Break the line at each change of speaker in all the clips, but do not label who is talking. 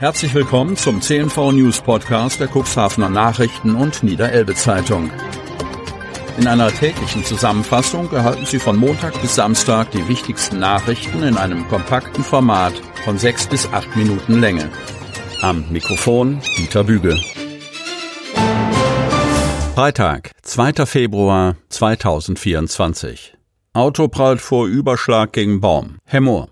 Herzlich willkommen zum CNV News Podcast der Cuxhavener Nachrichten und Niederelbe Zeitung. In einer täglichen Zusammenfassung erhalten Sie von Montag bis Samstag die wichtigsten Nachrichten in einem kompakten Format von sechs bis acht Minuten Länge. Am Mikrofon Dieter Büge. Freitag, 2. Februar 2024. Auto prallt vor Überschlag gegen Baum. Hemmoor.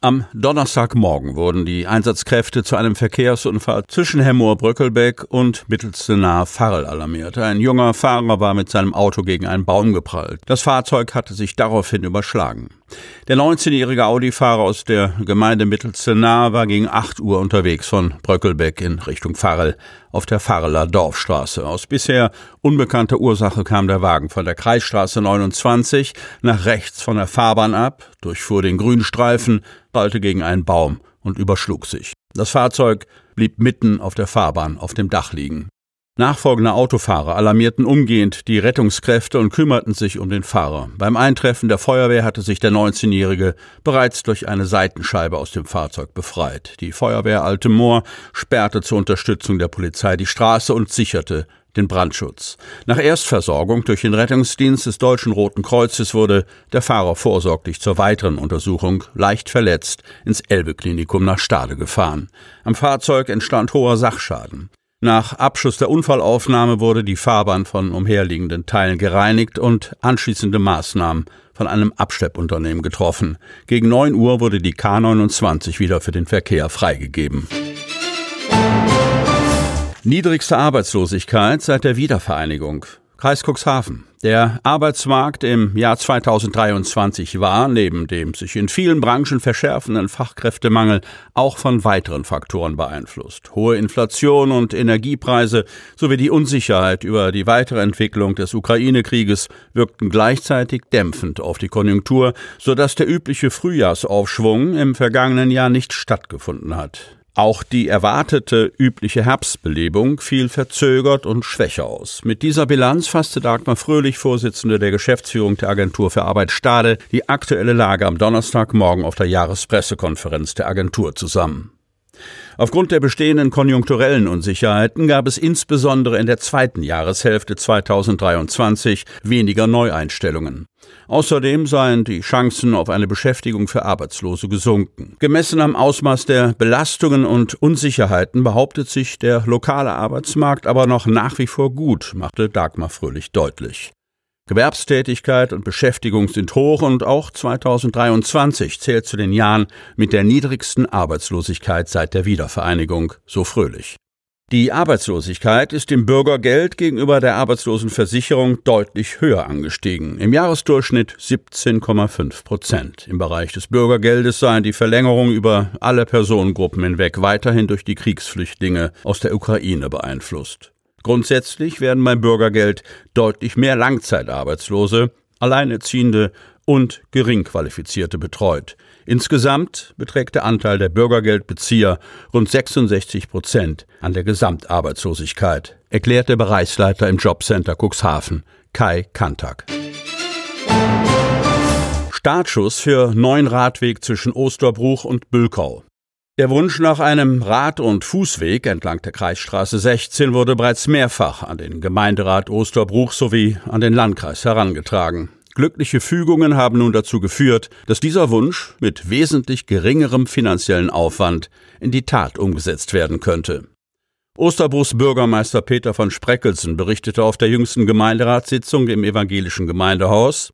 Am Donnerstagmorgen wurden die Einsatzkräfte zu einem Verkehrsunfall zwischen Hemmoor-Bröckelbeck und Mittelstenaar Farrel alarmiert. Ein junger Fahrer war mit seinem Auto gegen einen Baum geprallt. Das Fahrzeug hatte sich daraufhin überschlagen. Der 19-jährige Audi-Fahrer aus der Gemeinde Mittelstenaar war gegen 8 Uhr unterwegs von Bröckelbeck in Richtung Farrel auf der Farreler Dorfstraße. Aus bisher unbekannter Ursache kam der Wagen von der Kreisstraße 29 nach rechts von der Fahrbahn ab, durchfuhr den Grünstreifen, prallte gegen einen Baum und überschlug sich. Das Fahrzeug blieb mitten auf der Fahrbahn auf dem Dach liegen. Nachfolgende Autofahrer alarmierten umgehend die Rettungskräfte und kümmerten sich um den Fahrer. Beim Eintreffen der Feuerwehr hatte sich der 19-Jährige bereits durch eine Seitenscheibe aus dem Fahrzeug befreit. Die Feuerwehr Alte Moor sperrte zur Unterstützung der Polizei die Straße und sicherte den Brandschutz. Nach Erstversorgung durch den Rettungsdienst des Deutschen Roten Kreuzes wurde der Fahrer vorsorglich zur weiteren Untersuchung leicht verletzt ins Elbe-Klinikum nach Stade gefahren. Am Fahrzeug entstand hoher Sachschaden. Nach Abschluss der Unfallaufnahme wurde die Fahrbahn von umherliegenden Teilen gereinigt und anschließende Maßnahmen von einem Abschleppunternehmen getroffen. Gegen 9 Uhr wurde die K29 wieder für den Verkehr freigegeben. Niedrigste Arbeitslosigkeit seit der Wiedervereinigung. Kreis Cuxhaven. Der Arbeitsmarkt im Jahr 2023 war, neben dem sich in vielen Branchen verschärfenden Fachkräftemangel, auch von weiteren Faktoren beeinflusst. Hohe Inflation und Energiepreise sowie die Unsicherheit über die weitere Entwicklung des Ukraine-Krieges wirkten gleichzeitig dämpfend auf die Konjunktur, sodass der übliche Frühjahrsaufschwung im vergangenen Jahr nicht stattgefunden hat. Auch die erwartete übliche Herbstbelebung fiel verzögert und schwächer aus. Mit dieser Bilanz fasste Dagmar Fröhlich, Vorsitzende der Geschäftsführung der Agentur für Arbeit Stade, die aktuelle Lage am Donnerstagmorgen auf der Jahrespressekonferenz der Agentur zusammen. Aufgrund der bestehenden konjunkturellen Unsicherheiten gab es insbesondere in der zweiten Jahreshälfte 2023 weniger Neueinstellungen. Außerdem seien die Chancen auf eine Beschäftigung für Arbeitslose gesunken. Gemessen am Ausmaß der Belastungen und Unsicherheiten behauptet sich der lokale Arbeitsmarkt aber noch nach wie vor gut, machte Dagmar Fröhlich deutlich. Gewerbstätigkeit und Beschäftigung sind hoch und auch 2023 zählt zu den Jahren mit der niedrigsten Arbeitslosigkeit seit der Wiedervereinigung, so fröhlich. Die Arbeitslosigkeit ist im Bürgergeld gegenüber der Arbeitslosenversicherung deutlich höher angestiegen. Im Jahresdurchschnitt 17,5 Prozent. Im Bereich des Bürgergeldes seien die Verlängerungen über alle Personengruppen hinweg weiterhin durch die Kriegsflüchtlinge aus der Ukraine beeinflusst. Grundsätzlich werden beim Bürgergeld deutlich mehr Langzeitarbeitslose, Alleinerziehende und Geringqualifizierte betreut. Insgesamt beträgt der Anteil der Bürgergeldbezieher rund 66 Prozent an der Gesamtarbeitslosigkeit, erklärt der Bereichsleiter im Jobcenter Cuxhaven, Kai Kantak. Startschuss für neuen Radweg zwischen Osterbruch und Bülkau. Der Wunsch nach einem Rad- und Fußweg entlang der Kreisstraße 16 wurde bereits mehrfach an den Gemeinderat Osterbruch sowie an den Landkreis herangetragen. Glückliche Fügungen haben nun dazu geführt, dass dieser Wunsch mit wesentlich geringerem finanziellen Aufwand in die Tat umgesetzt werden könnte. Osterbruchs Bürgermeister Peter von Spreckelsen berichtete auf der jüngsten Gemeinderatssitzung im evangelischen Gemeindehaus,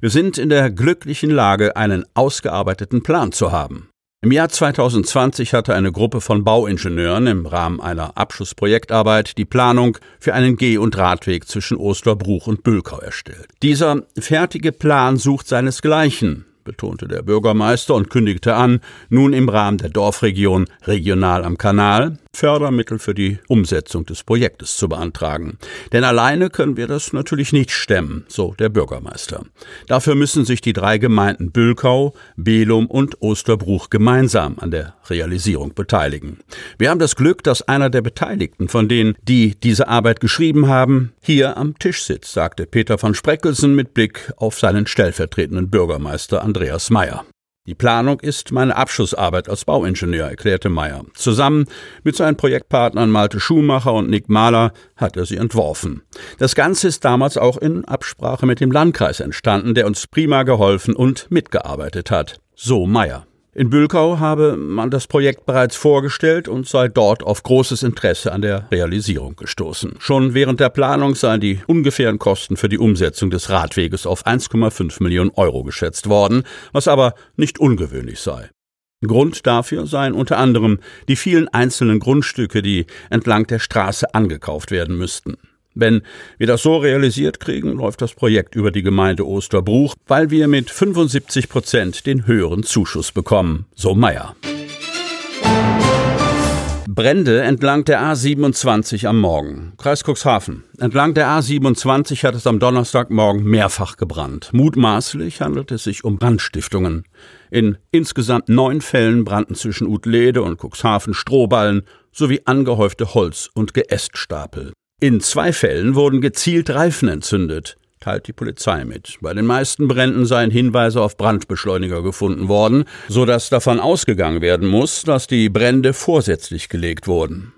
wir sind in der glücklichen Lage, einen ausgearbeiteten Plan zu haben. Im Jahr 2020 hatte eine Gruppe von Bauingenieuren im Rahmen einer Abschlussprojektarbeit die Planung für einen Geh- und Radweg zwischen Osterbruch und Bülkau erstellt. Dieser fertige Plan sucht seinesgleichen betonte der Bürgermeister und kündigte an, nun im Rahmen der Dorfregion Regional am Kanal Fördermittel für die Umsetzung des Projektes zu beantragen. Denn alleine können wir das natürlich nicht stemmen, so der Bürgermeister. Dafür müssen sich die drei Gemeinden Bülkau, Belum und Osterbruch gemeinsam an der Realisierung beteiligen. Wir haben das Glück, dass einer der Beteiligten, von denen, die diese Arbeit geschrieben haben, hier am Tisch sitzt, sagte Peter von Spreckelsen mit Blick auf seinen stellvertretenden Bürgermeister Andreas Meyer. Die Planung ist meine Abschlussarbeit als Bauingenieur, erklärte Meyer. Zusammen mit seinen Projektpartnern Malte Schumacher und Nick Mahler hat er sie entworfen. Das Ganze ist damals auch in Absprache mit dem Landkreis entstanden, der uns prima geholfen und mitgearbeitet hat. So Meyer. In Bülkau habe man das Projekt bereits vorgestellt und sei dort auf großes Interesse an der Realisierung gestoßen. Schon während der Planung seien die ungefähren Kosten für die Umsetzung des Radweges auf 1,5 Millionen Euro geschätzt worden, was aber nicht ungewöhnlich sei. Grund dafür seien unter anderem die vielen einzelnen Grundstücke, die entlang der Straße angekauft werden müssten. Wenn wir das so realisiert kriegen, läuft das Projekt über die Gemeinde Osterbruch, weil wir mit 75 Prozent den höheren Zuschuss bekommen, so Meier. Brände entlang der A27 am Morgen. Kreis Cuxhaven. Entlang der A27 hat es am Donnerstagmorgen mehrfach gebrannt. Mutmaßlich handelt es sich um Brandstiftungen. In insgesamt neun Fällen brannten zwischen Utlede und Cuxhaven Strohballen sowie angehäufte Holz- und Geäststapel. In zwei Fällen wurden gezielt Reifen entzündet, teilt die Polizei mit. Bei den meisten Bränden seien Hinweise auf Brandbeschleuniger gefunden worden, so dass davon ausgegangen werden muss, dass die Brände vorsätzlich gelegt wurden.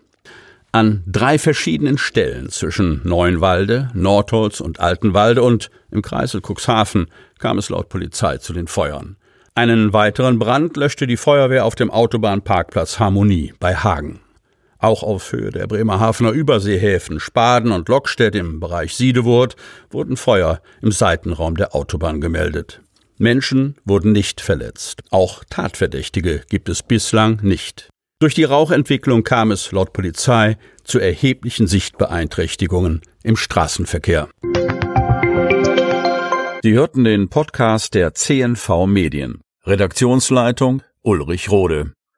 An drei verschiedenen Stellen zwischen Neuenwalde, Nordholz und Altenwalde und im Kreisel Cuxhaven kam es laut Polizei zu den Feuern. Einen weiteren Brand löschte die Feuerwehr auf dem Autobahnparkplatz Harmonie bei Hagen. Auch auf Höhe der Bremerhavener Überseehäfen Spaden und Lockstedt im Bereich Siedewurt wurden Feuer im Seitenraum der Autobahn gemeldet. Menschen wurden nicht verletzt. Auch Tatverdächtige gibt es bislang nicht. Durch die Rauchentwicklung kam es laut Polizei zu erheblichen Sichtbeeinträchtigungen im Straßenverkehr. Sie hörten den Podcast der CNV Medien. Redaktionsleitung Ulrich Rode.